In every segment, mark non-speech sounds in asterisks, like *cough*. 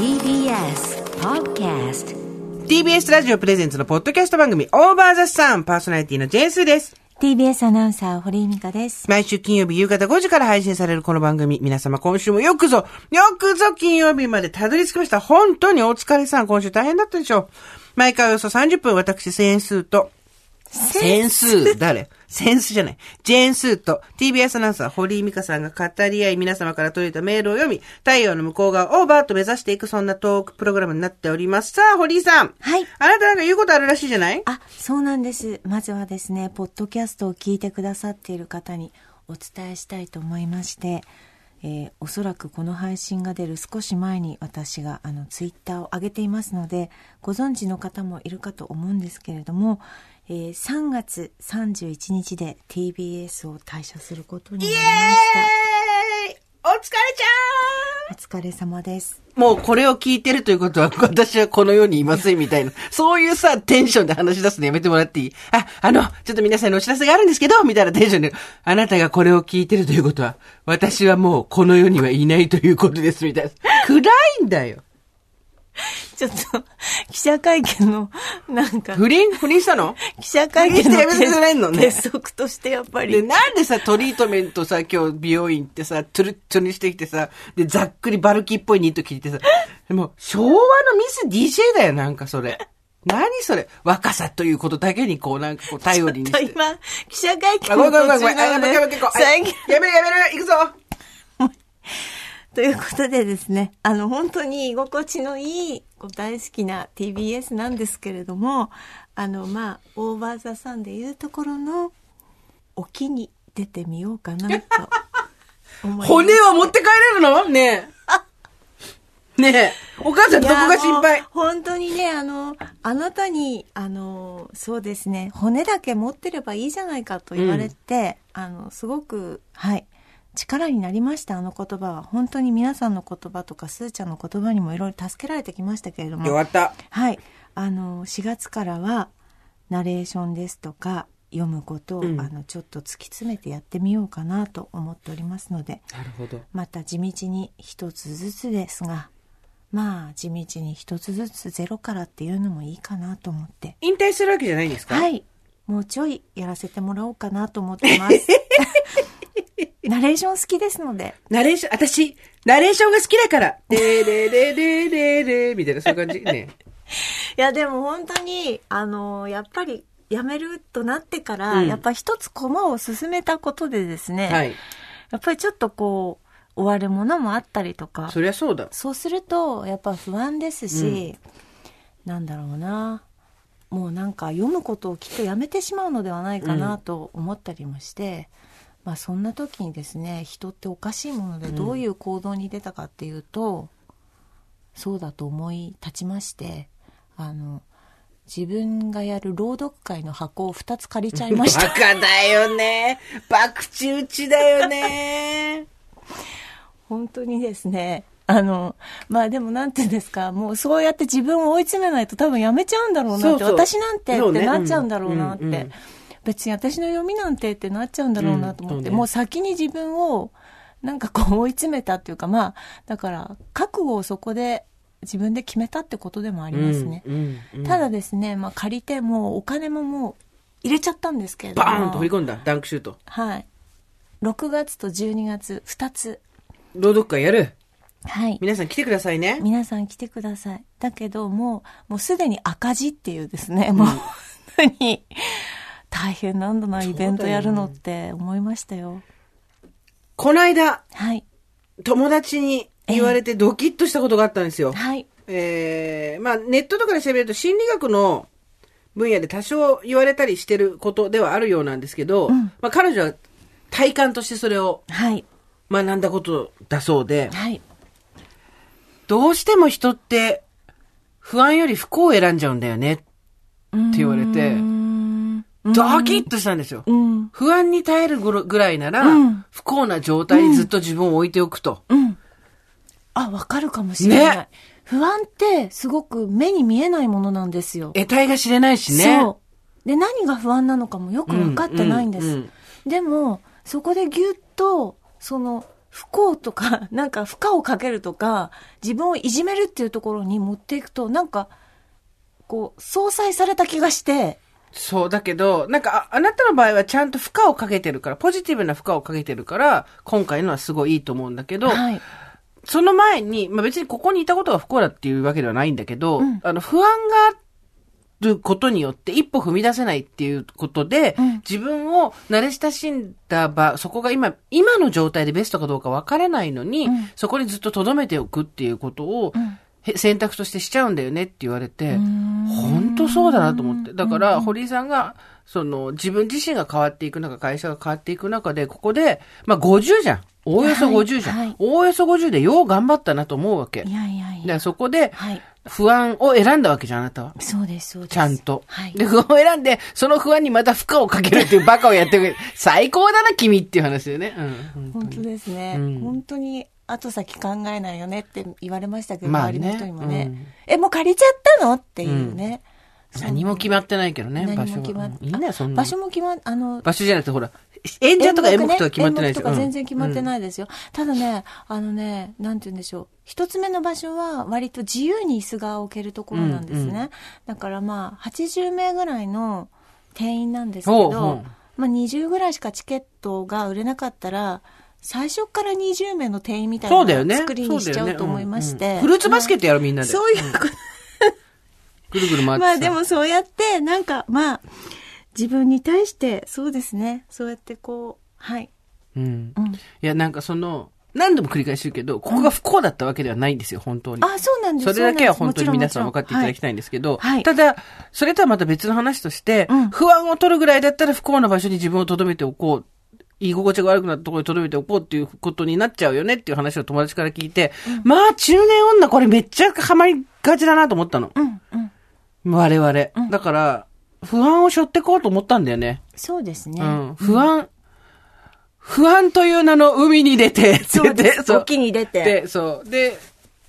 TBS Podcast TBS ラジオプレゼンツのポッドキャスト番組、オーバーザさん、パーソナリティのジェンスーです。TBS アナウンサー、堀井美香です。毎週金曜日夕方5時から配信されるこの番組、皆様今週もよくぞ、よくぞ金曜日までたどり着きました。本当にお疲れさん、今週大変だったでしょう。毎回およそ30分、私、センスーと、センスー、誰？センスじゃない。ジェーンスーと TBS アナウンサー、堀井美香さんが語り合い、皆様から届いたメールを読み、太陽の向こう側をバーッと目指していく、そんなトークプログラムになっております。さあ、堀井さん。はいあなたなんか言うことあるらしいじゃない？あ、そうなんです。まずはですね、ポッドキャストを聞いてくださっている方にお伝えしたいと思いまして、えーおそらくこの配信が出る少し前に私があのツイッターを上げていますので、ご存知の方もいるかと思うんですけれども、えー3月31日で TBS を退社することになりました。お疲れちゃお疲れ様です。ーんもうこれを聞いてるということは、私はこの世にいませんみたいな、そういうさ、テンションで話し出すのやめてもらっていい？あ、あの、ちょっと皆さんにお知らせがあるんですけど、みたいなテンションで、あなたがこれを聞いてるということは、私はもうこの世にはいないということです、みたいな。暗いんだよ。*laughs* ちょっと、記者会見の、なんか、不倫不倫したの？記者会見の不倫してやめてくれんのね鉄則としてやっぱり。で、なんでさ、トリートメントさ、今日美容院ってさ、トゥルットゥにしてきてさ、で、ざっくりバルキーっぽいニット着てさ、でも、昭和のミス DJ だよ、なんかそれ。何それ？若さということだけにこう、なんかこう、頼りにして。今、記者会見のめんごめんごめん。あ、途中なめ。で、最近、やめるやめる行くぞ *laughs* *laughs* ということでですね、あの、本当に居心地のいい、大好きな TBS なんですけれども、あの、まあ、オーバーザさんでいうところの、沖に出てみようかなと思います。骨は持って帰れるの？ねえ。*laughs* ねえ。お母さんどこが心配？本当にね、あの、あなたに、あの、そうですね、骨だけ持ってればいいじゃないかと言われて、あの、すごく、はい、力になりました、あの言葉は。本当に皆さんの言葉とか、すーちゃんの言葉にもいろいろ助けられてきましたけれども。よかった。はい。あの、4月からは、ナレーションですとか、読むことを、うんあの、ちょっと突き詰めてやってみようかなと思っておりますので、なるほど。また地道に一つずつですが、まあ、地道に一つずつゼロからっていうのもいいかなと思って。引退するわけじゃないんですか？はいい。もうちょいやらせてもらおうかなと思ってます。*laughs* *laughs* ナレーション好きですので。ナレーション、私、ナレーションが好きだから。でれれれれれみたいな、そういう感じ？ね。*laughs* いや、でも本当に、あの、やっぱり、辞めるとなってから、うんやっぱ一つ駒を進めたことでですね、はい。やっぱりちょっとこう、終わるものもあったりとか、そりゃそうだ。そうすると、やっぱ不安ですし、なんだろうな。もうなんか読むことをきっとやめてしまうのではないかなと思ったりもして、まあそんな時にですね、人っておかしいものでどういう行動に出たかっていうと、そうだと思い立ちまして、あの、自分がやる朗読会の箱を2つ借りちゃいました *laughs* バ。カだよね。博打打ちだよね。本当にですね、あの、まあでもなんていうんですか、もうそうやって自分を追い詰めないと多分やめちゃうんだろうなって、そうそう私なんてってなっちゃうんだろうなって、うんうんうん別に私の読みなんてってなっちゃうんだろうなと思って、うんねもう先に自分をなんかこう追い詰めたっていうか、まあ、だから覚悟をそこで自分で決めたってことでもありますね。うんうんうんただですね、まあ借りてもうお金ももう入れちゃったんですけれども。バーンと振り込んだ。ダンクシュート。はい。6月と12月2つ。朗読会やる？はい。皆さん来てくださいね。皆さん来てください。だけどもう、もうすでに赤字っていうですね、もう本当に大変なんだな、イベントやるのって思いましたよ。この間、はい。友達に言われてドキッとしたことがあったんですよ。はい。えー、まあネットとかで調べると心理学の分野で多少言われたりしてることではあるようなんですけど、うんまあ彼女は体感としてそれをはい。学んだことだそうで、はい。どうしても人って不安より不幸を選んじゃうんだよねって言われてドキッとしたんですよ。うん。不安に耐えるぐらいなら、うん不幸な状態にずっと自分を置いておくと。うん。あ、わかるかもしれない。ね不安ってすごく目に見えないものなんですよ。得体が知れないしね。そう。で、何が不安なのかもよく分かってないんです。でも、そこでぎゅっと、その、不幸とか、*laughs* なんか負荷をかけるとか、自分をいじめるっていうところに持っていくと、なんか、こう、相殺された気がして、そう、だけど、なんか、ああなたの場合はちゃんと負荷をかけてるから、ポジティブな負荷をかけてるから、今回のはすごいいいと思うんだけど、はい。その前に、まあ別にここにいたことが不幸だっていうわけではないんだけど、うん。あの、不安があることによって一歩踏み出せないっていうことで、うん。自分を慣れ親しんだ場、そこが今、今の状態でベストかどうかわからないのに、うん。そこにずっと留めておくっていうことを、うん。へ選択としてしちゃうんだよねって言われて、ん本当そうだなと思って。だから、堀井さんが、その、自分自身が変わっていく中、会社が変わっていく中で、ここで、まあ50じゃん。おおよそ50じゃん。はいはいおおよそ50でよう頑張ったなと思うわけ。いやいやいや。だからそこで、はい。不安を選んだわけじゃん、あなたは。そうです、そうです。ちゃんと。はい。で、不安を選んで、その不安にまた負荷をかけるっていうバカをやってる。最高だな、君っていう話だよね。うん。本当ですね。うん本当に後先考えないよねって言われましたけど、まあね周りの人にもね、うんえ、もう借りちゃったの？っていうね。何も決まってないけどね、場所も決まっうんいいね、そんな。場所も決まっ、あの、場所じゃなくて、ほら、演者とか演目とか決まってないでしょ。演目とか全然決まってい。ないですよ。ただね、あのね、なんて言うんでしょう。一つ目の場所は割と自由に椅子が置けるところなんですね。うんうだからまあ、80名ぐらいの定員なんですけど、まあ20ぐらいしかチケットが売れなかったら、最初から20名の定員みたい。な作りにしちゃうと思いまして。そうだよねうんうんフルーツバスケットやろ、みんなで。そういうことぐるぐる回ってさ。まあでもそうやって、なんかまあ、自分に対して、そうですね。そうやってこう、はい。うん。うん。いや、なんかその、何度も繰り返し言うけど、ここが不幸だったわけではないんですよ、本当に。あ、そうなんですそれだけは本当に皆さん分かっていただきたいんですけど、はいただ、それとはまた別の話として、うん不安を取るぐらいだったら不幸な場所に自分を留めておこう。居心地が悪くなったところに留めておこうっていうことになっちゃうよねっていう話を友達から聞いて、まあ中年女これめっちゃハマりがちだなと思ったの。うん、うん。我々。だから、不安を背負ってこうと思ったんだよね。そうですね。うん。不安、不安という名の海に出て、そうです。そう沖に出て。で、そう。で、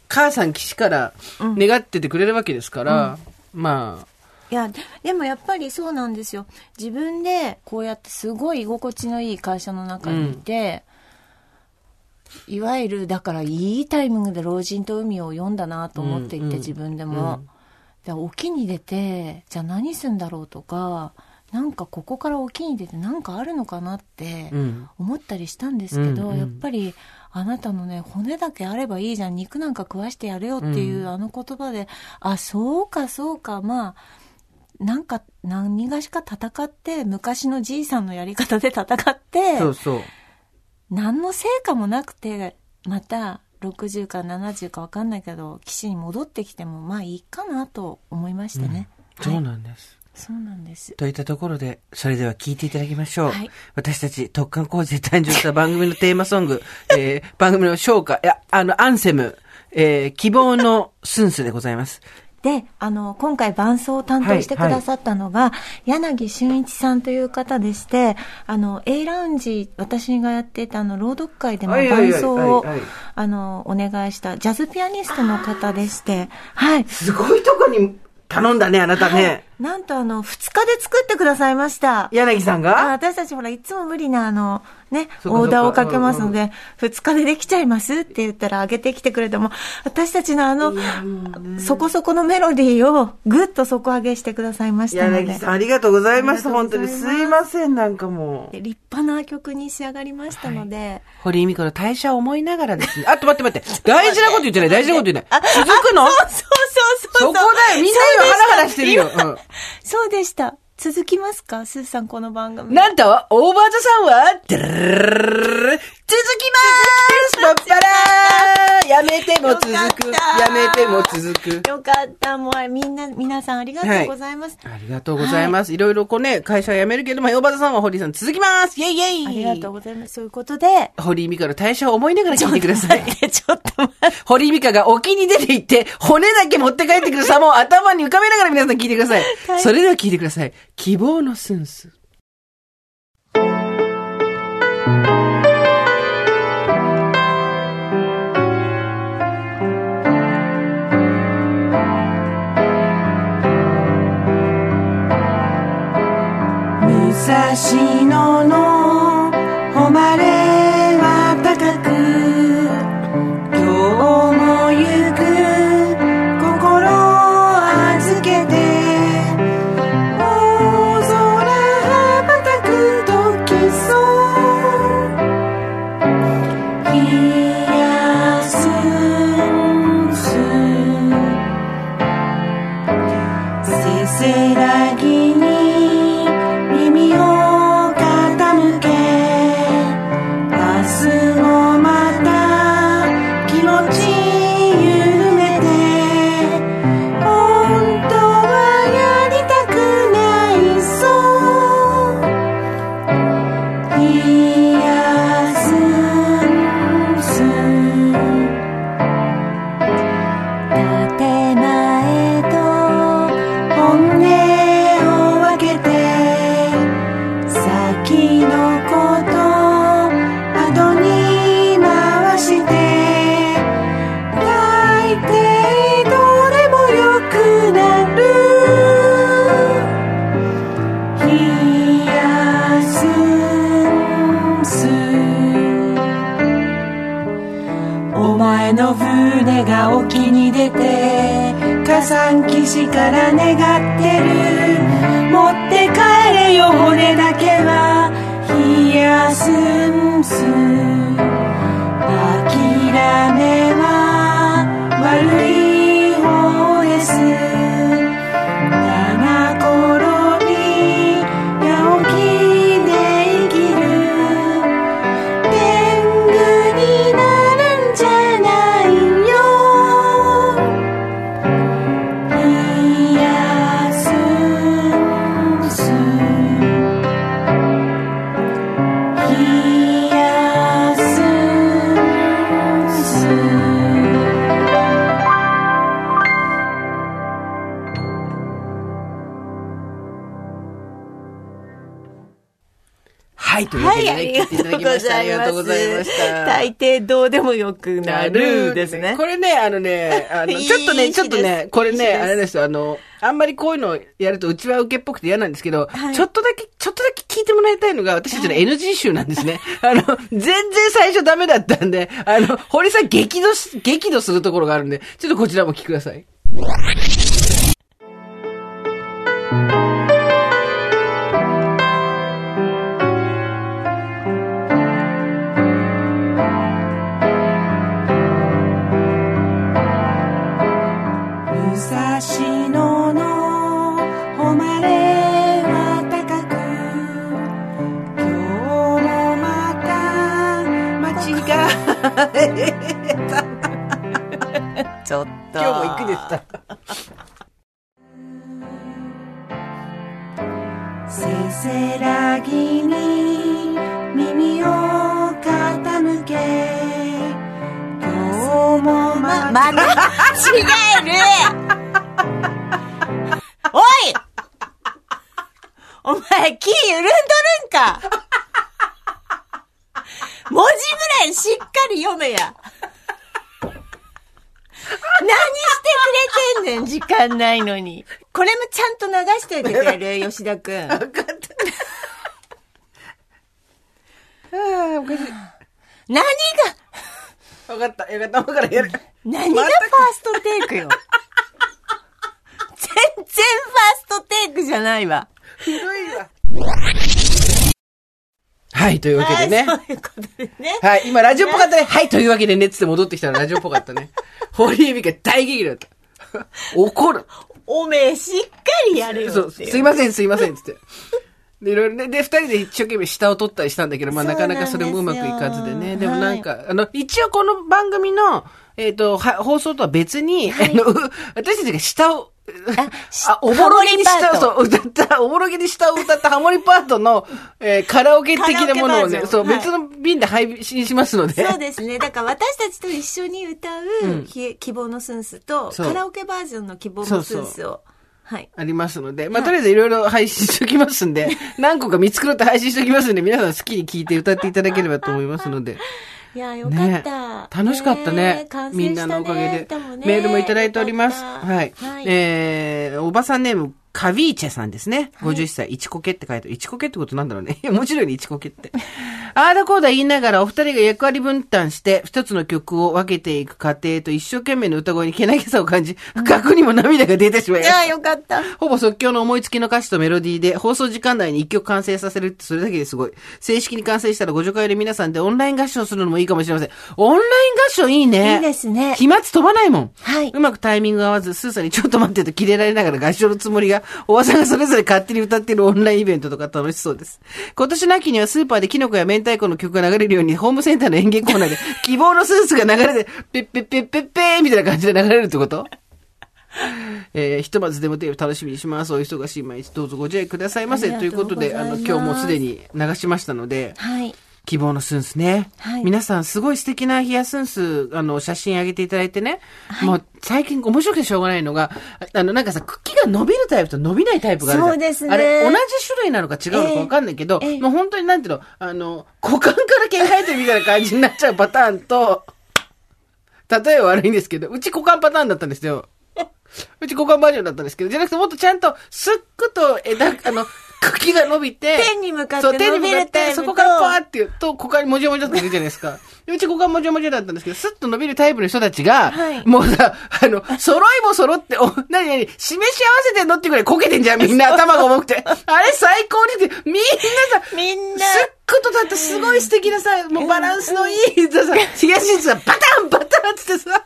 母さん岸から願っててくれるわけですから、まあ、いや、でもやっぱりそうなんですよ。自分でこうやってすごい居心地のいい会社の中にいて、いわゆる、だからいいタイミングで老人と海を読んだなと思っていて、うんうん自分でも。で沖に出て、じゃあ何すんだろうとか、なんかここから沖に出てなんかあるのかなってうん。思ったりしたんですけど、うんうんやっぱりあなたのね骨だけあればいいじゃん肉なんか食わしてやれよっていう、あの言葉であそうかそうかまあなんか何がしか戦って昔のじいさんのやり方で戦ってそうそう。何の成果もなくてまた60か70か分かんないけど岸に戻ってきてもまあいいかなと思いましたね、そうはい、なんです。そうなんですといったところで、それでは聞いていただきましょう。はい私たち特艦工事で誕生した番組のテーマソング、*laughs* えー、番組の唱歌、いや、あの、アンセム、えー、希望のスンスでございます。で、あの、今回伴奏を担当してくださったのが、柳俊一さんという方でして、あの、A ラウンジ、私がやっていたあの、朗読会でもはいはいはい伴奏をはいはい、あの、お願いしたジャズピアニストの方でして、はい。すごいとこに頼んだね、あなたね。なんとあの、二日で作ってくださいました。柳さんあが私たちほら、いつも無理なあの、ね、オーダーをかけますのそうで、二日でできちゃいますって言ったら上げてきてくれても、私たちのあの、そこそこのメロディーをぐっと底上げしてくださいましたので。柳さん、ありがとうございます。ありがと本当に。すすいません、なんかもう。で立派な曲に仕上がりましたので、堀井美子の代謝を思いながらですね。あと待って *laughs* 待って。大事なこと言ってない、大事なこと言ってない。続くの？そうそうそうそこだよ。みんな今ハラハラしてるよ。そうでした。続きますか？スーさん、この番組。なんと、オーバーザさんは、続きますパッパラーやめても続く。やめても続く。よかった。もうみんな、皆さんありがとうございます。ありがとうございます。いろいろこうね、会社辞めるけども、オーバーザさんは堀井さん続きますイェイイェイありがとうございます。そういうことで、堀井美香の代謝を思いながら聞いてください。ちょっと待って。堀井美香が沖に出て行って、骨だけ持って帰ってくる様を頭に浮かべながら皆さん聞いてください。はいそれでは聞いてください。希望のスンス。武蔵野の岸から願がとうございました。大抵どうでもよくなるですね。これね、あのね、*laughs* あの、ちょっとね、ちょっとねこれね、あれですよ、あの、あんまりこういうのやると、うちは受けっぽくて嫌なんですけど、はいちょっとだけ、ちょっとだけ聞いてもらいたいのが、私たちの NG 集なんですね。*laughs* あの、全然最初ダメだったんで、あの、堀さん激怒し、激怒するところがあるんで、ちょっとこちらも聞きください。ちょっと。今日も行くでした。*laughs* せせらぎに耳を傾け。今日もままた違える。*laughs* おい！お前気緩んどるんか。文字ぐらいしっかり読めや何ねん、時間ないのに。これもちゃんと流しておいてくれる？*laughs* 吉田くん。分かった。ああ、おかしい。何が、分かった。よかった。分からやる。何がファーストテイクよ？全然ファーストテイクじゃないわ。ひどいわ。はい、というわけでね。はいそういうことでね。はい、今ラジオっぽかったね。はい、というわけでね、つって戻ってきたらラジオっぽかったね。堀江美香大激怒だった。*laughs* 怒る。おめえしっかりやれよそう、すいません、すいません、つって。で、いろいろね、で、二人で一生懸命下を取ったりしたんだけど、まあなかなかそれもうまくいかずでね。でもなんか、あの、一応この番組の、えっ、と、は、放送とは別に、あの、う私たちが下を、*laughs* あ、おぼろげに下を、そう、歌った、おぼろげに下を *laughs* 歌ったハモリパートの、えーカラオケ的なものをね、そう、はい別の便で配信しますので。そうですね。だから私たちと一緒に歌う、ひ希望のスンスと、そうカラオケバージョンの希望のスンスを。はい。ありますので、まあ、とりあえずいろいろ配信しときますんで、何個か見繕って配信しときますんで、皆さん好きに聞いて歌っていただければと思いますので。いや、よかねった。楽しかったね。完成みんなのおかげで。メールもいただいております。はい。はい。えー、おばさんネーム、カビーチェさんですね。51歳、イチコケって書いてある。イチコケってことなんだろうね。もちろんイチコケって。あーだこーだ言いながらお二人が役割分担して、一つの曲を分けていく過程と一生懸命の歌声にけなげさを感じ、不覚にも涙が出てしまいましたいや、よかった。ほぼ即興の思いつきの歌詞とメロディーで放送時間内に一曲完成させるってそれだけですごい。正式に完成したらご助会で皆さんでオンライン合唱するのもいいかもしれません。オンライン合唱いいね。いいですね飛沫飛ばないもん。はいうまくタイミング合わず、スーさんにちょっと待ってとキレられながら合唱のつもりが、おばさんがそれぞれ勝手に歌ってるオンラインイベントとか楽しそうです。今年の秋にはスーパーでキノコや明太子の曲が流れるように、ホームセンターの演芸コーナーで、希望のスースが流れて、ペッペッペッペッペーみたいな感じで流れるってこと？えーひとまずデモテープ楽しみにします。お忙しい毎日どうぞご自愛くださいませ。ということで、あの、今日もすでに流しましたので、はい。希望のスンスね。はい皆さんすごい素敵なヒヤスンス、あの、写真上げていただいてね。もう最近面白くてしょうがないのが、ああの、なんかさ、茎が伸びるタイプと伸びないタイプがあるそうですねあれ、同じ種類なのか違うのかわかんないけど、ええええもう本当になんていうの、あの、股間から毛生えてるみたいな感じになっちゃうパターンと、例えは悪いんですけど、うち股間パターンだったんですよ。うち股間バージョンだったんですけど、じゃなくてもっとちゃんと、すっくと枝、あの、茎が伸びて、天に向かって伸びるタイプとそこからパーって言うと、股間にもじゃもじゃって出るじゃないですか。*laughs* うち股間もちょもちょだったんですけど、スッと伸びるタイプの人たちが、はいもうさ、あの、*laughs* 揃いも揃って、お、なになに、示し合わせてんのっていうぐらいこけてんじゃん、みんな *laughs* 頭が重くて。あれ最高にって、みんなさ、みんなすっことだってすごい素敵なさ、もうバランスのいいさ、東にさ、バタンバタンってさ、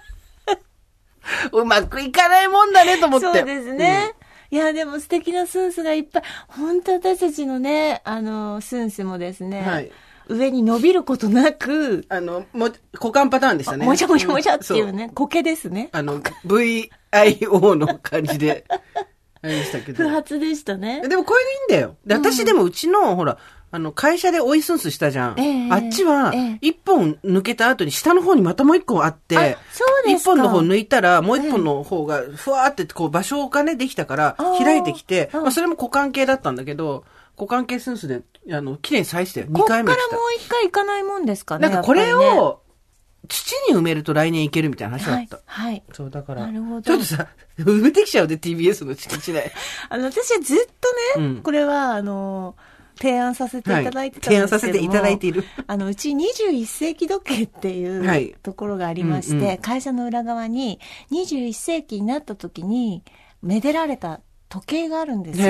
うまくいかないもんだねと思って。そうですね。いや、でも素敵なスンスがいっぱい。本当私たちのね、あの、スンスもですね、はい上に伸びることなく、あの、も、股間パターンでしたね。もちゃもちゃもちゃっていうそね、苔ですね。あの、VIO の感じで、*laughs* あれでしたけど不。発でしたね。でもこれでいいんだよ。で、私でもうちの、ほら、あの、会社で追いスンスしたじゃん。ええあっちはええ、一本抜けた後に下の方にまたもう一個あって、一本の方抜いたら、もう一本の方が、ふわーってこう場所がね、できたから開いてきて、うんまあそれも股関係だったんだけど、股関係スンスで、あの、綺麗に再して、2こっからもう回目来た。一回行かないもんですかね。なんかこれを、土に埋めると来年いけるみたいな話だった。はい。はい。そう、だから。なるほどちょっとさ、埋めてきちゃうで、TBS の敷地内。あの、私はずっとね、うんこれは、あの、提案させていただいてたんはい提ですけども、案させていただいている。あの、うち21世紀時計っていはいうところがありまして、うんうん会社の裏側に21世紀になった時に、めでられた時計があるんですよ。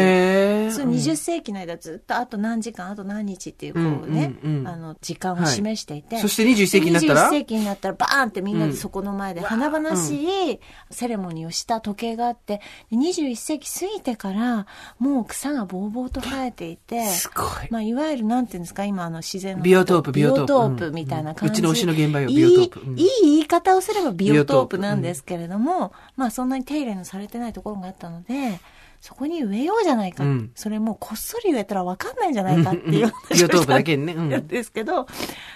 そう20世紀の間ずっとあと何時間あと何日っていうこうね、うんうんうん。あの時間を示していて、そして21世紀になったら？21世紀になったらバーンってみんなでそこの前で華々しいセレモニーをした時計があって、で21世紀過ぎてからもう草がぼうぼうと生えていて、すごい。まあ、いわゆるなんていうんですか、今あの自然の。ビオトープビオトープ。ビオトープ。みたいな感じ。うん。うちの推しの現場よいいビオトープ。うん。いい言い方をすればビオトープビオトープ。なん。ですけれども、まあそんなに手入れのされてないところがあったので、そこに植えようじゃないか。うん。それもうこっそり植えたらわかんないんじゃないかっていうビオトープだけにね。うん。ですけど、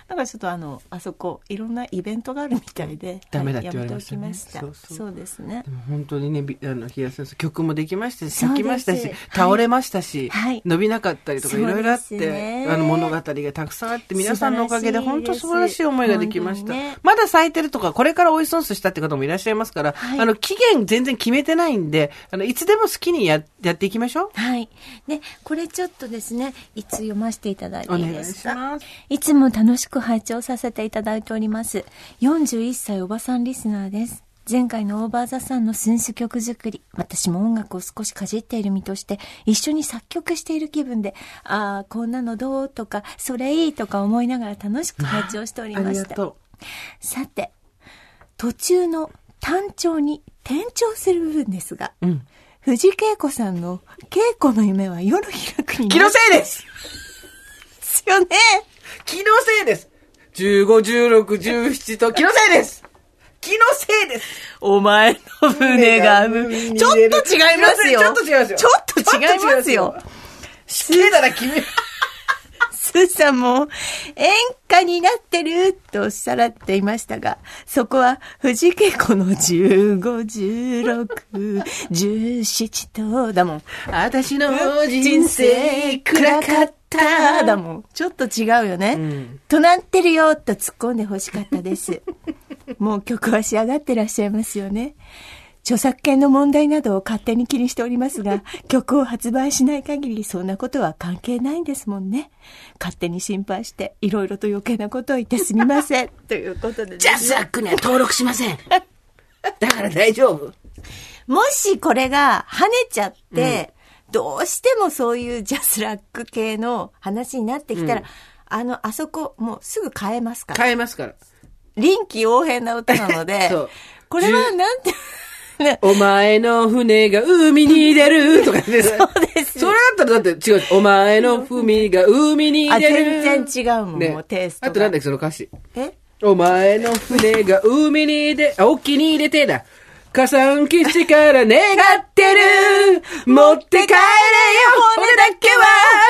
なんかちょっとあの、あそこ、いろんなイベントがあるみたいで、ダメだはいって言われましたね。やめておきました。そうそう。そうですね。で。も本当にね、びあの、冷や先生、曲もできましたし、咲きましたしはい、倒れましたし、はい。伸びなかったりとかいろいろあって、ね。あの物語がたくさんあって、皆さんのおかげで本当素晴らしい思いができました。ねまだ咲いてるとか、これからおいソンスしたって方もいらっしゃいますから、はい。あの、期限全然決めてないんで、あの、いつでも好きにややっていきましょう。はい。で、これちょっとですね、いつ読ませていただいていいですか？いつも楽しく拝聴させていただいております。41歳おばさんリスナーです。前回のオーバーザさんの寸志曲作り、私も音楽を少しかじっている身として、一緒に作曲している気分で、ああ、こんなのどうとか、それいいとか思いながら楽しく拝聴しておりあました。りがとさて、途中の単調に転調する部分ですが、う。うん。藤恵子さんの稽古の夢は夜開くに気のせいですですよね。気のせいです15、16、17と気のせいです気のせいですお前の船が海ちょっと違いますよ。ちょっと違いますよちょっと違いますよ。綺麗だな、君。スーさんも演歌になってるとおっしゃられていましたが、そこは藤恵子の15、16、17とだもん。私の人生暗かった。だもん。ちょっと違うよね。んとなってるよと突っ込んで欲しかったです。もう曲は仕上がってらっしゃいますよね。著作権の問題などを勝手に気にしておりますが、*laughs* 曲を発売しない限りそんなことは関係ないんですもんね。勝手に心配して、いろいろと余計なことを言ってすみません。*laughs* ということでね、 JASRACには登録しません。*laughs* だから大丈夫。もしこれが跳ねちゃって、どうしてもそういう JASRAC系の話になってきたら、うんあの、あそこ、もうすぐ変えますから。変えますから。臨機応変な歌なのでこれはなんて、ね、お前の船が海に出るとかね。そうですそれだったらだって違う。お前の船が海にあ、出る。全然違うもん、ねもうテイストが。あとなんだっけ、その歌詞。え？お前の船が海に出、あ、沖に出てだ。火山基地から願ってる。*laughs* 持って帰れよ、骨だけ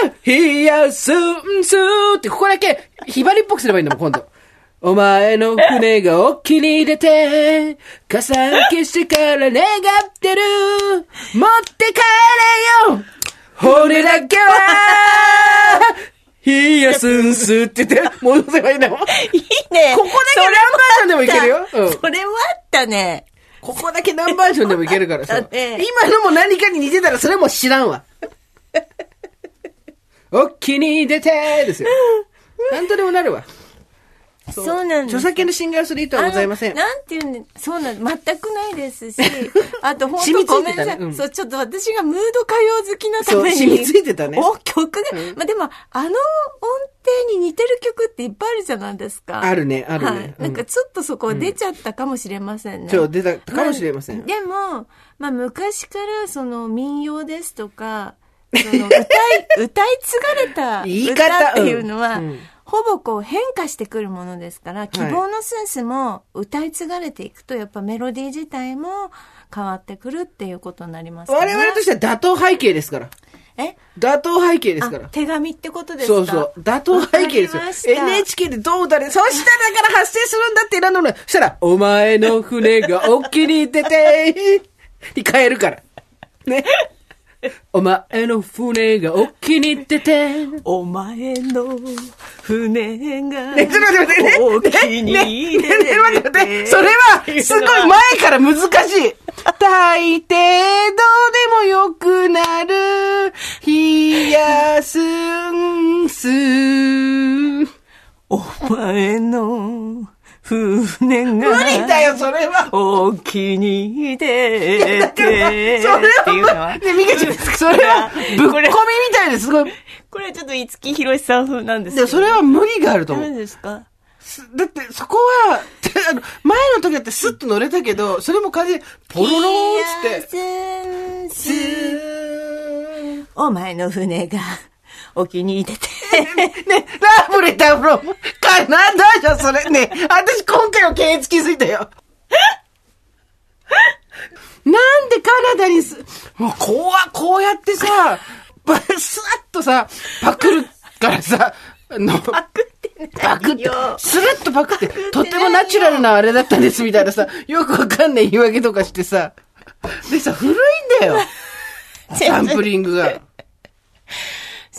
は。冷やすんすって、ここだけ、ひばりっぽくすればいいんだもん、今度。お前の船が沖に出て、火山基地から願ってる。持って帰れよ、骨だけは。冷やすんすって言って、戻せばいいんだもん。いいね。ここだけ何バージョンでもいけるよ。うん。それはあったね。ここだけ何バージョンでもいけるからさ。今のも何かに似てたらそれも知らんわ。*laughs* おっきに出てですよ。なんとでもなるわ。そうなんです著作権の侵害をする意図はございません。なんていうんで、そうなん全くないですし、*laughs* あと本当ごめんなさい、そう、ちょっと私がムード歌謡好きなために。染みついてたね。お、曲が、まあでも、あの音程に似てる曲っていっぱいあるじゃないですか。あるね、あるね。はい。なんかちょっとそこは出ちゃったかもしれませんね。そう、出たかもしれません。でも、まあ昔からその民謡ですとか、その歌い、*laughs* 歌い継がれた歌っていうのは、うんうんほぼこう変化してくるものですから、希望のセンスも歌い継がれていくと、やっぱメロディー自体も変わってくるっていうことになりますから、我々としては打倒背景ですから。え？打倒背景ですからあ。手紙ってことですか？そうそう。打倒背景ですよ NHK でどうだね。そしたらだから発生するんだって選んだの。そしたら、お前の船が沖に出て、に変えるから。ね。お前の船が沖に出て、お前の船がね、ちょっと待って待って、ね。沖にねねねね待って待って。それは、すごい前から難しい。大抵どうでもよくなる、冷やすんす。お前の船が無理だよ、それは。沖に出だから、そてれは、ね、ミカちゃん、それは、ぶっ込みみたいですごい。これちょっと五木ひろしさん風なんですけで、どそれは無理があると思何う。ですか？すだって、そこは、あの、前の時だってスッと乗れたけど、それも風で、ポロローンって。お前の船が沖に出てね、ラブレターフロム、カナダじゃん、それ。ね、私今回は検閲気づいたよ。なんでカナダにす、もうこうは、こうやってさ、ばスワッとさ、パクるからさ、あの、パクって、パクってよ、スルッとパクって、とってもナチュラルなあれだったんですみたいなさ、よくわかんない言い訳とかしてさ、でさ、古いんだよ。サンプリングが。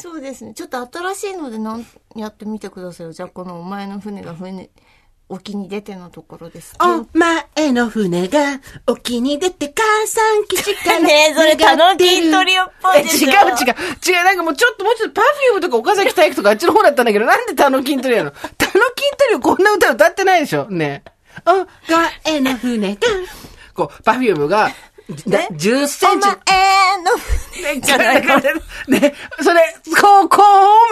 そうですね。ちょっと新しいのでなんやってみてくださいよ。じゃあこのお前の船が船沖に出てのところです。お前の船が沖に出て母さん基地からねえそれたのきんトリオっぽいでしょえ違う違う。違う、なんかもうちょっともうちょっとパフュームとか岡崎体育とかあっちの方だったんだけど、なんでたのきんトリオなのたのきんトリオこんな歌歌ってないでしょ。ねえ。お前の船が、*laughs* こう、パフュームが、だ10センチ。お前の船じゃないの *laughs* ね、それ、こう、こ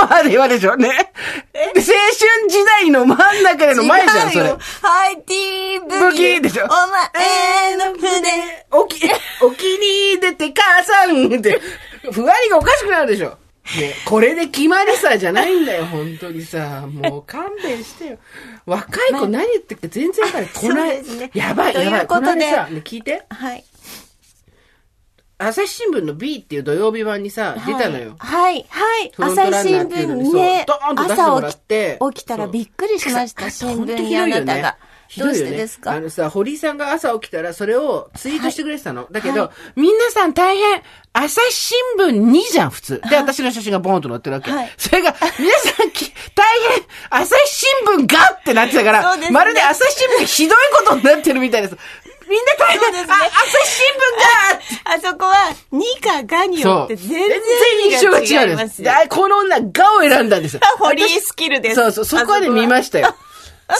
うまではでしょね。で青春時代の真ん中での前じゃん、それ。ハイティーブギーでしょお前の船沖、沖に出て母さんって、ふわりがおかしくなるでしょ。ね、これで決まりさじゃないんだよ、*laughs* 本当にさ。もう勘弁してよ。若い子何言ってるか全然わかんない。こない、そうですねやばい、というやばい。ことでね、聞いて。はい朝日新聞の B っていう土曜日版にさ、出たのよ。はい、はい。朝日新聞ね朝起き起きたらびっくりしました、新聞にあなたが。どうしてですか？あのさ、堀井さんが朝起きたらそれをツイートしてくれてたの。だけど、皆さん大変、朝日新聞2じゃん、普通。で、私の写真がボーンと載ってるわけ。はい。それが、皆さんき、大変、朝日新聞がってなってたから、まるで朝日新聞がひどいことになってるみたいです。みんなそうですねあ朝日新聞があそこは、2かがによって全然印象が違うんです。この女、がを選んだんですよ。堀井スキルです。そうそう、そこはね、見ましたよ。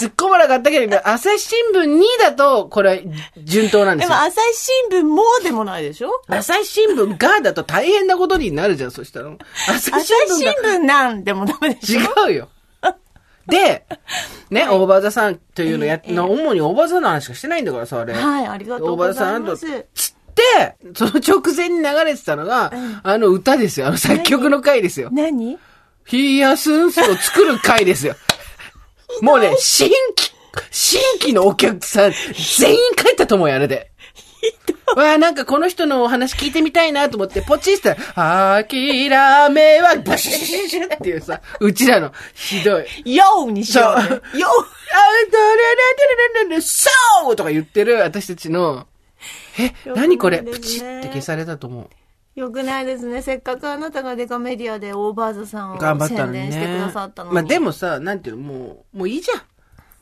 突っ込まなかったけど、朝日新聞2だと、これは順当なんでよですも。朝日新聞もでもないでしょ？朝日新聞がだと大変なことになるじゃん、そしたら。朝朝日新聞なんでもダメでしょ？違うよ。で、ね、大場座さんというのや、の主に大場座の話しかしてないんだからさ、あれ。はい、ありがとうござい大場ます。さんとつって、その直前に流れてたのが、あの歌ですよ。あの作曲の回ですよ。何？ヒヤスンスを作る回ですよ。*laughs* もうね、新規、新規のお客さん、全員帰ったと思うよ、あれで。*laughs* *laughs* わあ、なんかこの人のお話聞いてみたいなと思って、ポチしたら、諦めは、バシュシシっていうさ、うちらの、ひどい。ヨーにしようね。そうヨーあ、どれれれれれれ、そうとか言ってる私たちの、え、ない何これプチって消されたと思う。よくないですね。せっかくあなたがデカメディアでオーバーズさんを頑張ったのにね。宣伝してくださったのに。まあでもさ、なんていうの、もう、もういいじゃん。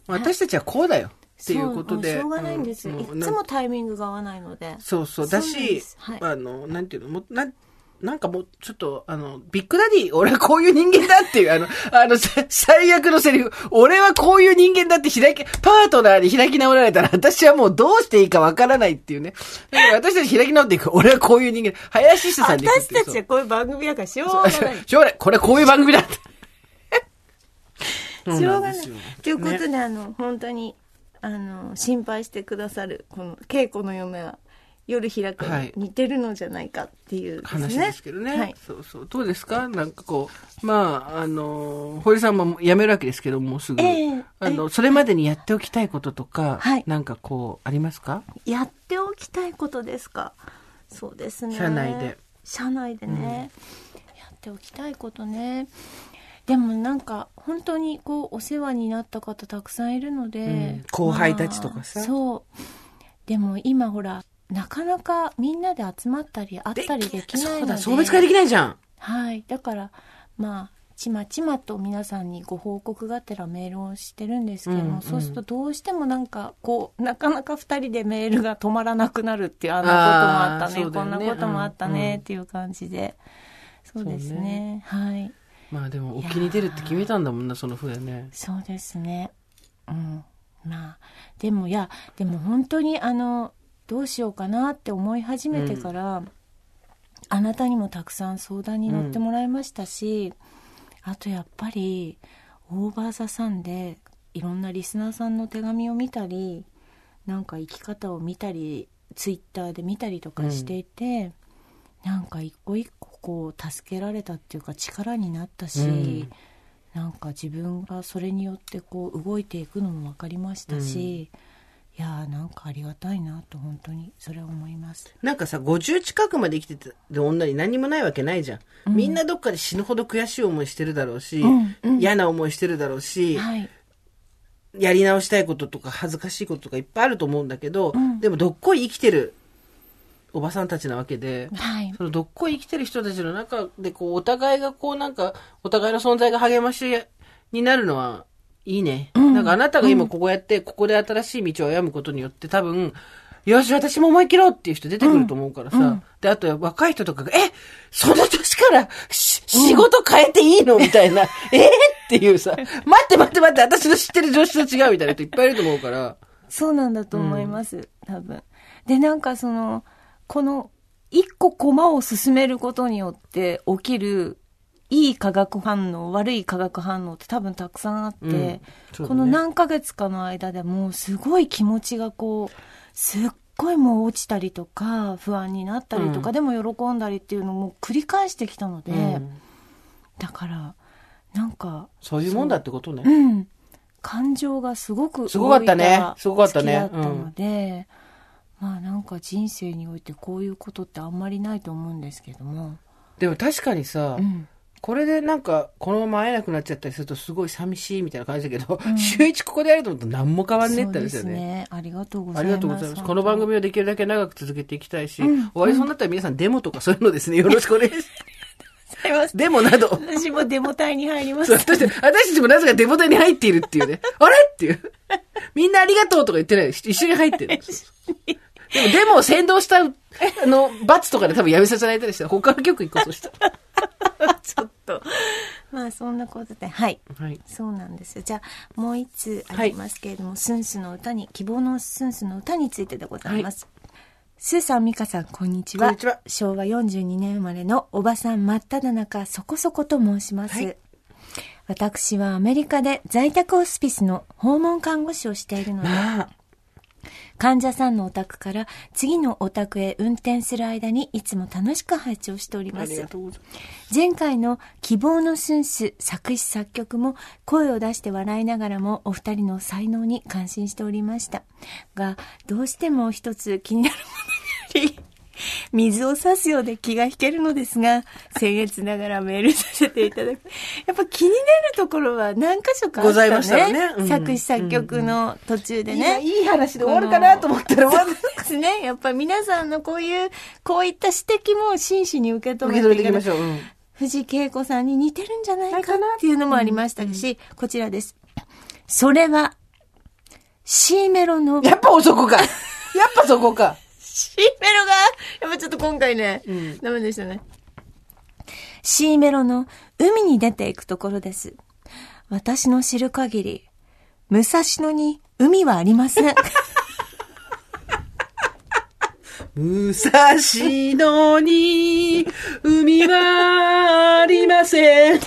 私たちはこうだよ。っていうことで。しょうがないんですよ。うんいつもタイミングが合わないので。そうそう。だしはい、あの、なんていうの、もう、なん、なんかもう、ちょっと、あの、ビッグダディ、俺はこういう人間だっていう、あの、*laughs* あの、さ最悪のセリフ、俺はこういう人間だって開き、パートナーに開き直られたら、私はもうどうしていいかわからないっていうね。だから私たち開き直っていく。俺はこういう人間、林下さんでいくっていう私たちはこういう番組だからしょうがない。*laughs* しょうがない。これこういう番組だって。*laughs* しょうがない。ということで、あの、本当に、あの、心配してくださる、この、稽古の嫁は、夜開くはいに似てるのじゃないかっていうですね。話ですけどね。はい。そうそう。どうですか？なんかこう、まあ、あの、堀さんも辞めるわけですけども、すぐ。ええあの、それまでにやっておきたいこととか、はいなんかこう、ありますか？やっておきたいことですか？そうですね。社内で。社内でね、やっておきたいことね。でもなんか本当にこうお世話になった方たくさんいるので、うん。後輩たちとかさ。まあそう。でも今ほらなかなかみんなで集まったり会ったりできないので。そうだ、送別会できないじゃん。はい。だからまあちまちまと皆さんにご報告がてらメールをしてるんですけども、うんうん。そうするとどうしてもなんかこうなかなか2人でメールが止まらなくなるっていうあんなこともあったね。ね。こんなこともあったね、うんっていう感じで。そうですそうね。はいまあでも、沖に出るって決めたんだもんな、その船ね。そうですね。うん。まあでもいやでも本当にあのどうしようかなって思い始めてから、あなたにもたくさん相談に乗ってもらいましたし、あとやっぱりオーバーザさんでいろんなリスナーさんの手紙を見たりなんか生き方を見たりツイッターで見たりとかしていて、なんか一個一個こう助けられたっていうか力になったし、うん。なんか自分がそれによってこう動いていくのも分かりましたし、いやーなんかありがたいなと本当にそれは思います。なんかさ、50近くまで生きてた女に何にもないわけないじゃん。みんなどっかで死ぬほど悔しい思いしてるだろうし、うんうん。嫌な思いしてるだろうし、はい、やり直したいこととか恥ずかしいこととかいっぱいあると思うんだけど、ん。でもどっこい生きてるおばさんたちなわけで、はい、そのどっこい生きてる人たちの中で、こう、お互いがこうなんか、お互いの存在が励ましになるのは、いいね。なんかあなたが今ここやって、ここで新しい道を歩むことによって多分、よし、私も思い切ろうっていう人出てくると思うからさ。で、あと若い人とかが、えその年からし仕事変えていいのみたいな。*laughs* えっていうさ、待って待って待って、私の知ってる女子と違うみたいな人いっぱいいると思うから。そうなんだと思います、多分。でなんかそのこの一個駒を進めることによって起きるいい化学反応悪い化学反応って多分たくさんあって、うん。ね。この何ヶ月かの間でもうすごい気持ちがこうすっごいもう落ちたりとか不安になったりとか、うん。でも喜んだりっていうのも繰り返してきたので、うん。だからなんかそういうもんだってことね。うん、感情がすごくすごかったね。すごかったね。月だったので、まあなんか人生においてこういうことってあんまりないと思うんですけども、でも確かにさ、うん、これでなんか、このまま会えなくなっちゃったりするとすごい寂しいみたいな感じだけど、週一ここでやると思うと何も変わんねえってですよね。ねありがとうござあいます。この番組をできるだけ長く続けていきたいし、うん終わりそうになったら皆さんデモとかそういうのですね、よろしくお願いします。デモなど。私もデモ隊に入ります私たちもなぜかデモ隊に入っているっていうね。あれ？っていう。みんなありがとうとか言ってない。一緒に入ってる。*laughs* でもデモを先導した、あの、罰とかで多分やめさせられたりして、他の曲行こうとした。*laughs* ちょっと。まあそんなことで。はい。はい。そうなんですよ。じゃあもう一通ありますけれども、スンスの歌に希望のスンスの歌についてでございます、スーさん、ミカさん、こんにちは。こんにちは。昭和42年生まれのおばさん真っ只中、そこそこと申します。はい。私はアメリカで在宅ホスピスの訪問看護師をしているので、まあ、患者さんのお宅から次のお宅へ運転する間にいつも楽しく拝聴しております。前回の希望のスンス作詞作曲も声を出して笑いながらもお二人の才能に感心しておりました。が、どうしても一つ気になるものがあり、水を差すようで気が引けるのですが、僭越ながらメールさせていただく。やっぱ気になるところは何箇所かあったね。ございましたよねうん作詞作曲の途中でね。いい話で終わるかなと思ったら終わんないそうですね。やっぱ皆さんのこういう、こういった指摘も真摯に受け止めてていきましょう。うん藤恵子さんに似てるんじゃないかっていうのもありましたし、こちらです。それは、C メロの、やっぱそこか。やっぱそこか。C メロが、やっぱちょっと今回ね、うんダメでしたね。C メロの海に出ていくところです。私の知る限り、武蔵野に海はありません。武蔵野に海はありません。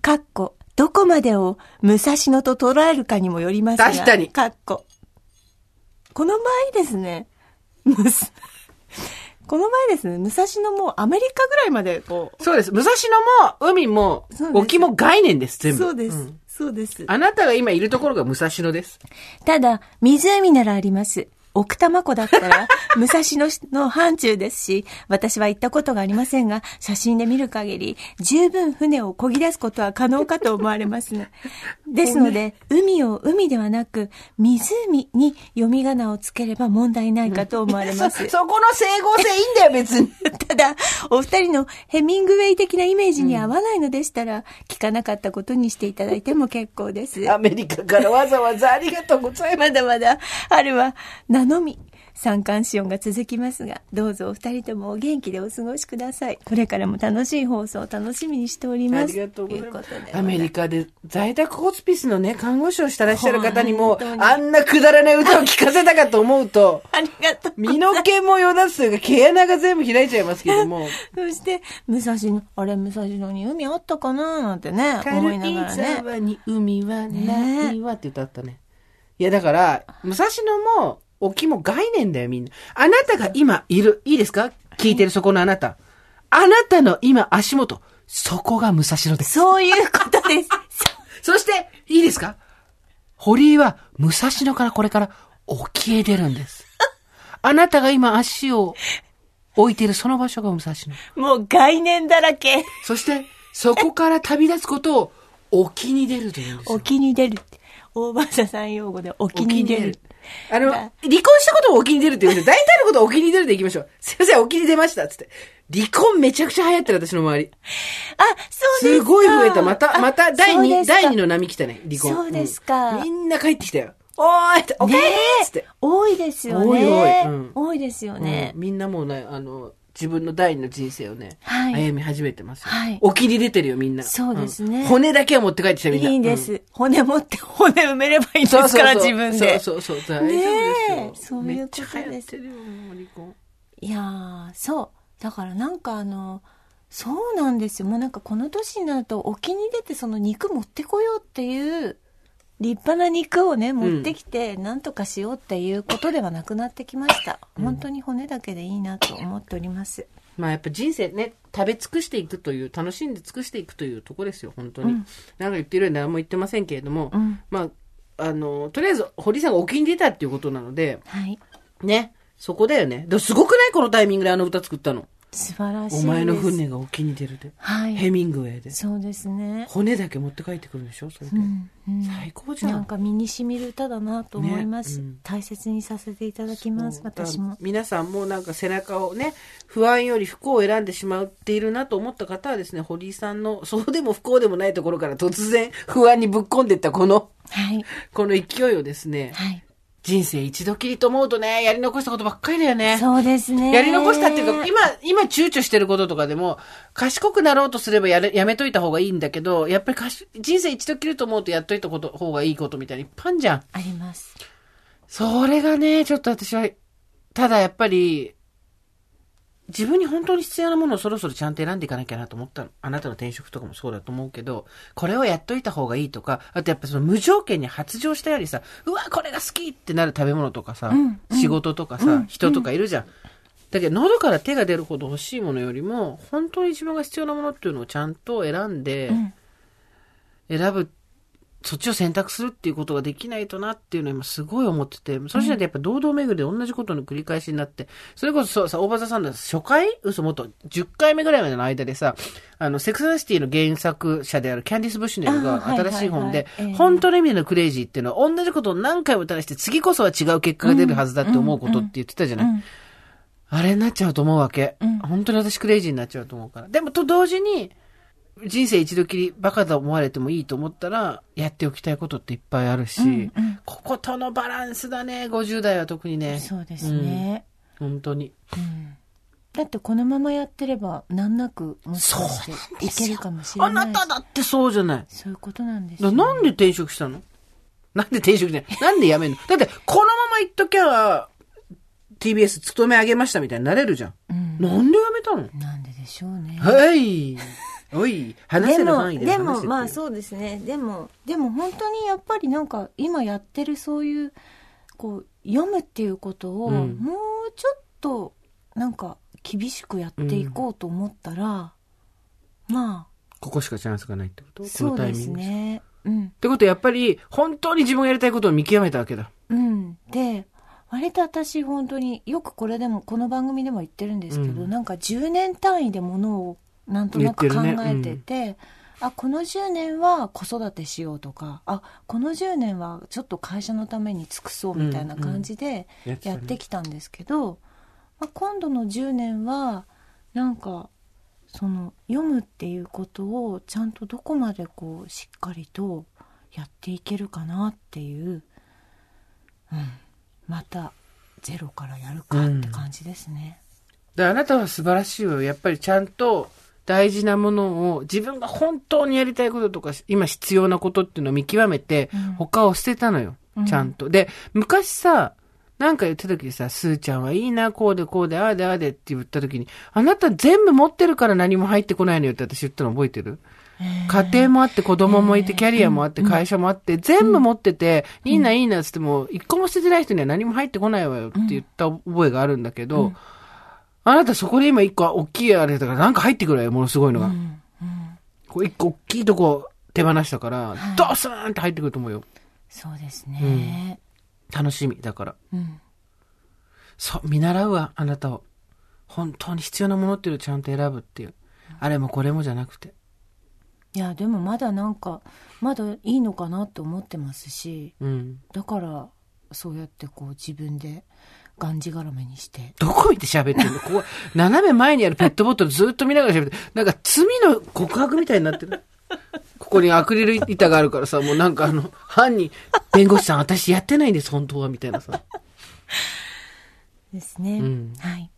かっこ、どこまでを武蔵野と捉えるかにもよりますが。確かにかっこ。この場合ですね、この場合ですね、武蔵野もアメリカぐらいまでこそうです。武蔵野も海も沖も概念です、う、全部。そうです、んそうです。あなたが今いるところが武蔵野です。ただ、湖ならあります。奥多摩湖だったら、*laughs* 武蔵野の範疇ですし、私は行ったことがありませんが、写真で見る限り、十分船を漕ぎ出すことは可能かと思われますね。*laughs* ですので、海を海ではなく、湖に読み仮名をつければ問題ないかと思われまそ、す。*laughs* そこの整合性いいんだよ、別に。ただ、お二人のヘミングウェイ的なイメージに合わないのでしたら、聞かなかったことにしていただいても結構です。アメリカからわざわざありがとうございます。まだまだ、春は名のみ、三寒四温が続きますが、どうぞお二人ともお元気でお過ごしください。これからも楽しい放送を楽しみにしております。ありがとうございますアメリカで在宅ホスピスのね、看護師をしてらっしゃる方にもあんなくだらない歌を聴かせたかと思うと、*laughs* ありがとう。身の毛もよだつというか、毛穴が全部開いちゃいますけども。*laughs* そして、武蔵野、あれ、武蔵野に海あったかななんてね、思いながら軽井ね。沢に海はないわって歌ったね。いや、だから、武蔵野も、沖も概念だよ、みんな。あなたが今いる。いいですか？聞いてるそこのあなた。あなたの今足元。そこが武蔵野です。そういうことです。*laughs* そして、いいですか？堀井は武蔵野からこれから沖へ出るんです。あなたが今足を置いているその場所が武蔵野。もう概念だらけ。そして、そこから旅立つことを沖に出るというんですよ。沖に出るって。大場さん用語で沖に出る。あの、だ離婚したことを沖に出るって言うんで、大体のことを沖に出るでいきましょう。すいません、沖に出ました、つって。離婚めちゃくちゃ流行ってる、私の周り。あ、そうですか。すごい増えた。また、あまた第二、そうですか第二の波来たね、離婚。そうですかうんみんな帰ってきたよ。おーいって、おかえりねっつって。多いですよね。多い多いうん多いですよね。うんみんなもうね、あの、自分の第二の人生をね、はい歩み始めてますよ。はい沖に出てるよ、みんな。そうですねん骨だけは持って帰ってきた、みんな。いいんです。骨持って *laughs* 骨埋めればいいんですから、自分で。そうそうそう、大丈夫ですよ。ねえそういうことです。いやー、そう。だからなんかあの、そうなんですよ。もうなんかこの年になると沖に出てその肉持ってこようっていう、立派な肉をね、持ってきて、なんとかしようっていうことではなくなってきました。本当に骨だけでいいなと思っております。まあやっぱ人生ね、食べ尽くしていくという、楽しんで尽くしていくというところですよ、本当に。うんなんか言ってるように何も言ってませんけれども、うんまあ、あの、とりあえず、堀さんが沖に出たっていうことなので、はい。ね、そこだよね。ですごくない？このタイミングであの歌作ったの。素晴らしい。お前の船が沖に出るで。はい。ヘミングウェイで。そうですね。骨だけ持って帰ってくるんでしょそれで。うんうん最高じゃん。なんか身に染みる歌だなと思います、ねうん大切にさせていただきます私も皆さんもなんか背中をね、不安より不幸を選んでしまっているなと思った方はですね、堀井さんの、*laughs* そうでも不幸でもないところから突然不安にぶっ込んでいったこの、はいこの勢いをですね、はい人生一度きりと思うとね、やり残したことばっかりだよね。そうですねやり残したっていうか、今、今躊躇してることとかでも、賢くなろうとすればやれやめといた方がいいんだけど、やっぱりかし人生一度きりと思うとやっといたこと方がいいことみたいにいっぱいあんじゃん。ありますそれがね、ちょっと私は、ただやっぱり、自分に本当に必要なものをそろそろちゃんと選んでいかなきゃなと思ったの。あなたの転職とかもそうだと思うけど、これをやっといた方がいいとか、あとやっぱその無条件に発情したよりさ、うわ、これが好きってなる食べ物とかさ、うんうん仕事とかさ、人とかいるじゃん。だけど喉から手が出るほど欲しいものよりも、本当に自分が必要なものっていうのをちゃんと選んで、うん選ぶ、そっちを選択するっていうことができないとなっていうのを今すごい思ってて、そうしないとやっぱ堂々巡りで同じことの繰り返しになって、それこそそうさ、大場さんの初回嘘もっと10回目ぐらいまでの間でさ、あの、セクサシティの原作者であるキャンディス・ブッシュネルが新しい本で本当の意味でのクレイジーっていうのは同じことを何回も垂らして次こそは違う結果が出るはずだって思うことって言ってたじゃない、うん。あれになっちゃうと思うわけ。うん。本当に私クレイジーになっちゃうと思うから。でもと同時に、人生一度きりバカと思われてもいいと思ったら、やっておきたいことっていっぱいあるし、うんうんこことのバランスだね、50代は特にね。そうですね、うん。本当に。うんだってこのままやってれば難なくもしかしていけるかもしれあないなただってそうじゃない。そういうことなんですだよなんで転職したの？なんで転職じゃない？なんで辞めんの？だって、このまま行っときゃ、TBS 勤め上げましたみたいになれるじゃん。うんなんで辞めたの？なんででしょうねはい。おい、話せる範囲ででもまあそうですね。でもでも本当にやっぱりなんか今やってるそういうこう読むっていうことをうん。もうちょっとなんか厳しくやっていこうと思ったら、まここしかチャンスがないってこと？そうですね。うん。てことはやっぱり、本当に自分がやりたいことを見極めたわけだ。うん。で割と私本当によくこれでもこの番組でも言ってるんですけど、うん。なんか10年単位でものをなんとなく考言ってるね。えててあこの10年は子育てしようとかあこの10年はちょっと会社のために尽くそうみたいな感じでやってきたんですけど、まあ、今度の10年はなんかその読むっていうことをちゃんとどこまでこうしっかりとやっていけるかなっていう、うん、またゼロからやるかって感じですね。で、あなたは素晴らしいよ。やっぱりちゃんと大事なものを自分が本当にやりたいこととか、今必要なことっていうのを見極めて、うん。他を捨てたのよ。うん。ちゃんと。で、昔さ、なんか言った時にさ、スーちゃんはいいな、こうでこうで、ああでああでって言った時に、あなた全部持ってるから何も入ってこないのよって私言ったの覚えてる？家庭もあって子供もいて、キャリアもあって、会社もあって、全部持ってて、いいな、いいなっつっても、一個も捨ててない人には何も入ってこないわよって言った覚えがあるんだけど、あなたそこで今一個大きいあれだからなんか入ってくるわよ、ものすごいのが。うんうんこう一個大きいとこ手放したから、はいドスーンって入ってくると思うよ。そうですね。楽しみ、だから。うんそう、見習うわ、あなたを。本当に必要なものっていうのをちゃんと選ぶっていう。あれもこれもじゃなくて。いやでもまだなんかまだいいのかなって思ってますしうん。だからそうやってこう自分でがんじがらめにして。どこ見て喋ってんの？ここ、斜め前にあるペットボトルずっと見ながら喋って、なんか罪の告白みたいになってる。ここにアクリル板があるからさ、もうなんかあの、犯人、弁護士さん私やってないんです、本当は、みたいなさ。ですね、うん。はい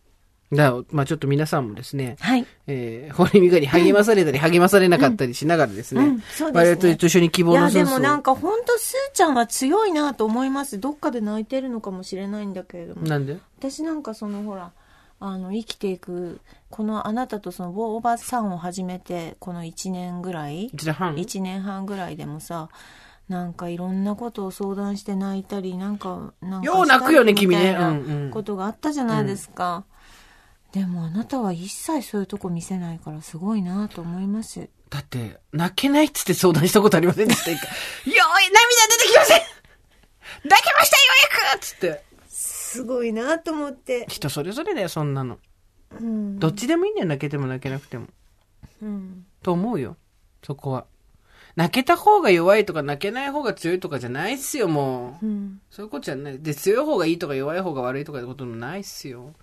だまあちょっと皆さんもですね、はい。えー、堀美香に励まされたり励まされなかったりしながらですね、うんうんね。我々と一緒に希い望のソースをやでもなんか本当スーちゃんは強いなと思います。どっかで泣いてるのかもしれないんだけれども。なんで？私なんかそのほらあの生きていくこのあなたとそのおばさんを始めてこの1年ぐらい。一年半？1年半ぐらいでもさなんかいろんなことを相談して泣いたりなんかなんかよう泣くよね君ね。うんうん。ことがあったじゃないですか、でもあなたは一切そういうとこ見せないからすごいなと思いますだって、泣けないっつって相談したことありませんでした *laughs* よーい、涙出てきません泣けましたようやくつって。すごいなと思って人それぞれだよ、そんなの。うんどっちでもいいんだよ、泣けても泣けなくても。うんと思うよ。そこは。泣けた方が弱いとか泣けない方が強いとかじゃないっすよ、もう。うんそういうことじゃない。で、強い方がいいとか弱い方が悪いとかってこともないっすよ。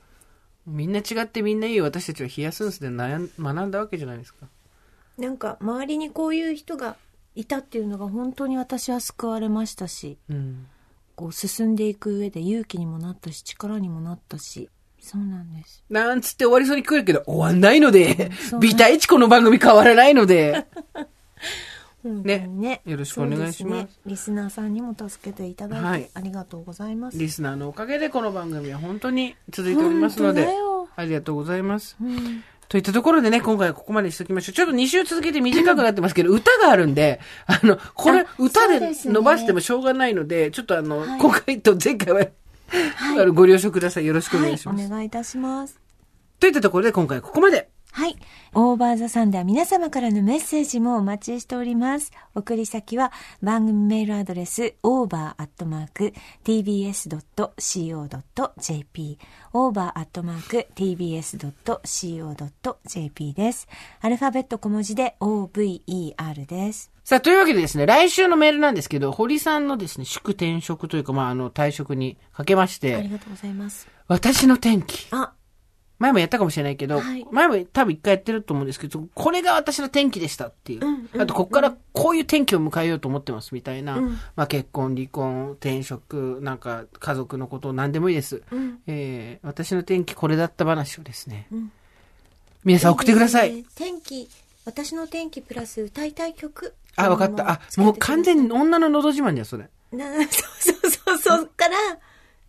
みんな違ってみんないい私たちはヒヤスンスで悩ん学んだわけじゃないですか。なんか周りにこういう人がいたっていうのが本当に私は救われましたしうん。こう進んでいく上で勇気にもなったし力にもなったしそうなんですなんつって終わりそうに来るけど、終わんないのでビタイチこの番組変わらないので。*laughs* 本当にね。よろしくお願いします。ね。リスナーさんにも助けていただいて、はい。ありがとうございます。リスナーのおかげでこの番組は本当に続いておりますのでありがとうございます。うん。といったところでね、今回はここまでにしときましょう。ちょっと2週続けて短くなってますけど、歌があるんで、あの、これあ、歌で伸ばしてもしょうがないので、ちょっとあの、はい。今回と前回は、あのご了承ください。よろしくおはい願いします。お願いいたします。といったところで今回はここまで。はい。オーバーザサンでは皆様からのメッセージもお待ちしております。送り先は番組メールアドレス over.tbs.co.jp over.tbs.co.jp です。アルファベット小文字で over です。さあ、というわけでですね、来週のメールなんですけど、堀さんのですね、祝転職というか、まあ、あの、退職にかけましありて、がとうございます。私の天気。あ、前もやったかもしれないけど、はい前も多分一回やってると思うんですけど、これが私の転機でしたっていう。うんうんあと、ここからこういう転機を迎えようと思ってますみたいな。うんまあ、結婚、離婚、転職、なんか家族のこと、何でもいいです。うんえー私の転機これだった話をですね。うん皆さん送ってください。えー天気、私の天気プラス歌いたい曲。あ、わかった。あ、もう完全に女ののど自慢じゃん、それ。な、そうそうそう、そっから、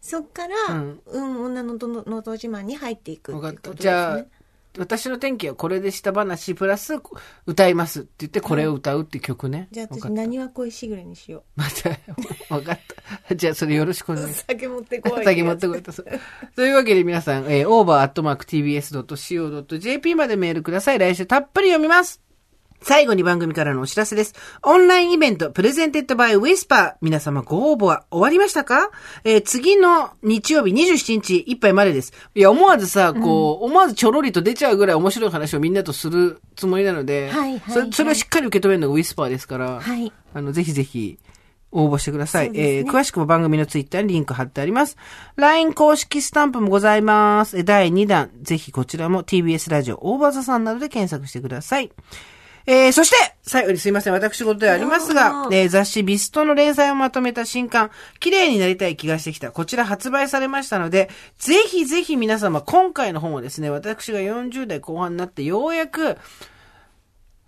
そっから、ううんん、女のどののど自慢に入っていくわかってことですね。じゃあ、私の天気はこれでした話、プラス歌いますって言って、これを歌うって曲ね。じゃあ私。何は恋しぐれにしよまた、わかった。じゃあ、それよろしくお願いしう。ます。酒持ってこい。先持ってこいと。というわけで皆さん、えー、over.tbs.co.jp までメールください。来週たっぷり読みます。最後に番組からのお知らせです。オンラインイベント、プレゼンテッドバイウィスパー。皆様ご応募は終わりましたか？えー次の日曜日27日いっぱいまでです。いや、思わずさ、こう、思わずちょろりと出ちゃうぐらい面白い話をみんなとするつもりなので、はいはいそれそれをしっかり受け止めるのがウィスパーですから、はい。あの、ぜひぜひ、応募してください。ねえー詳しくも番組のツイッターにリンク貼ってあります。LINE 公式スタンプもございます。えー第2弾、ぜひこちらも TBS ラジオオーバーザさんなどで検索してください。えーそして、最後にすいません、私事ではありますが、もえー雑誌ビストの連載をまとめた新刊、綺麗になりたい気がしてきた。こちら発売されましたので、ぜひぜひ皆様、今回の本をですね、私が40代後半になってようやく、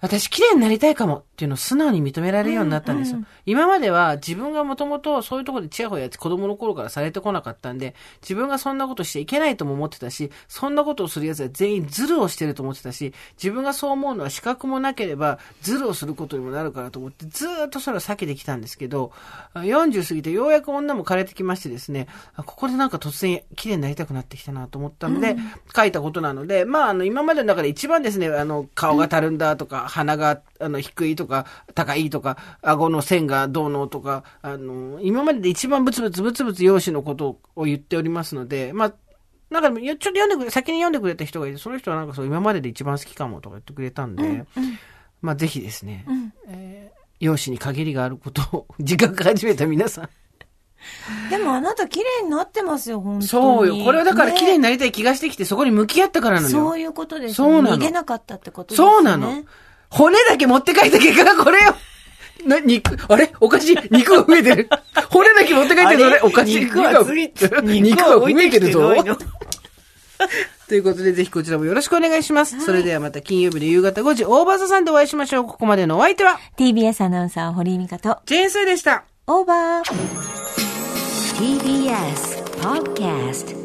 私綺麗になりたいかもっていうのを素直に認められるようになったんですよ。今までは自分がもともとそういうところでチヤホヤって子供の頃からされてこなかったんで、自分がそんなことしちゃいけないとも思ってたし、そんなことをする奴は全員ズルをしてると思ってたし、自分がそう思うのは資格もなければズルをすることにもなるからと思って、ずーっとそれを避けてきたんですけど、40過ぎてようやく女も枯れてきましてですね、あここでなんか突然綺麗になりたくなってきたなと思ったので、書いたことなので、まあ、あの、今までの中で一番ですね、あの、顔がたるんだとか、鼻が、あの、低いとか、高いとか、顎の線がどうのとか、あの、今までで一番ブツブツブツブツ容姿のことを言っておりますので、まあ、なんか、ちょっと読んでくれ、先に読んでくれた人がいて、その人はなんかそう、今までで一番好きかもとか言ってくれたんで、まあ、ぜひですね、えー容姿に限りがあることを自覚始めた皆さん。でもあなた綺麗になってますよ、本当に。そうよ。これはだから綺麗にねなりたい気がしてきて、そこに向き合ったからなのよ。そういうことですそうなの逃げなかったってことですね。そうなの。骨だけ持って帰った結果がこれよ。*laughs* な、肉、あれ？おかしい。肉が増えてる。*laughs* 骨だけ持って帰ってるのね。おかしい。肉はついてる肉が増えてるぞ。*laughs* ということで、ぜひこちらもよろしくお願いします。それではまた金曜日の夕方5時、オーバーザさんでお会いしましょう。ここまでのお相手は、TBS アナウンサー、堀井美香と、ジェーンスーでした。オーバー。TBS Podcast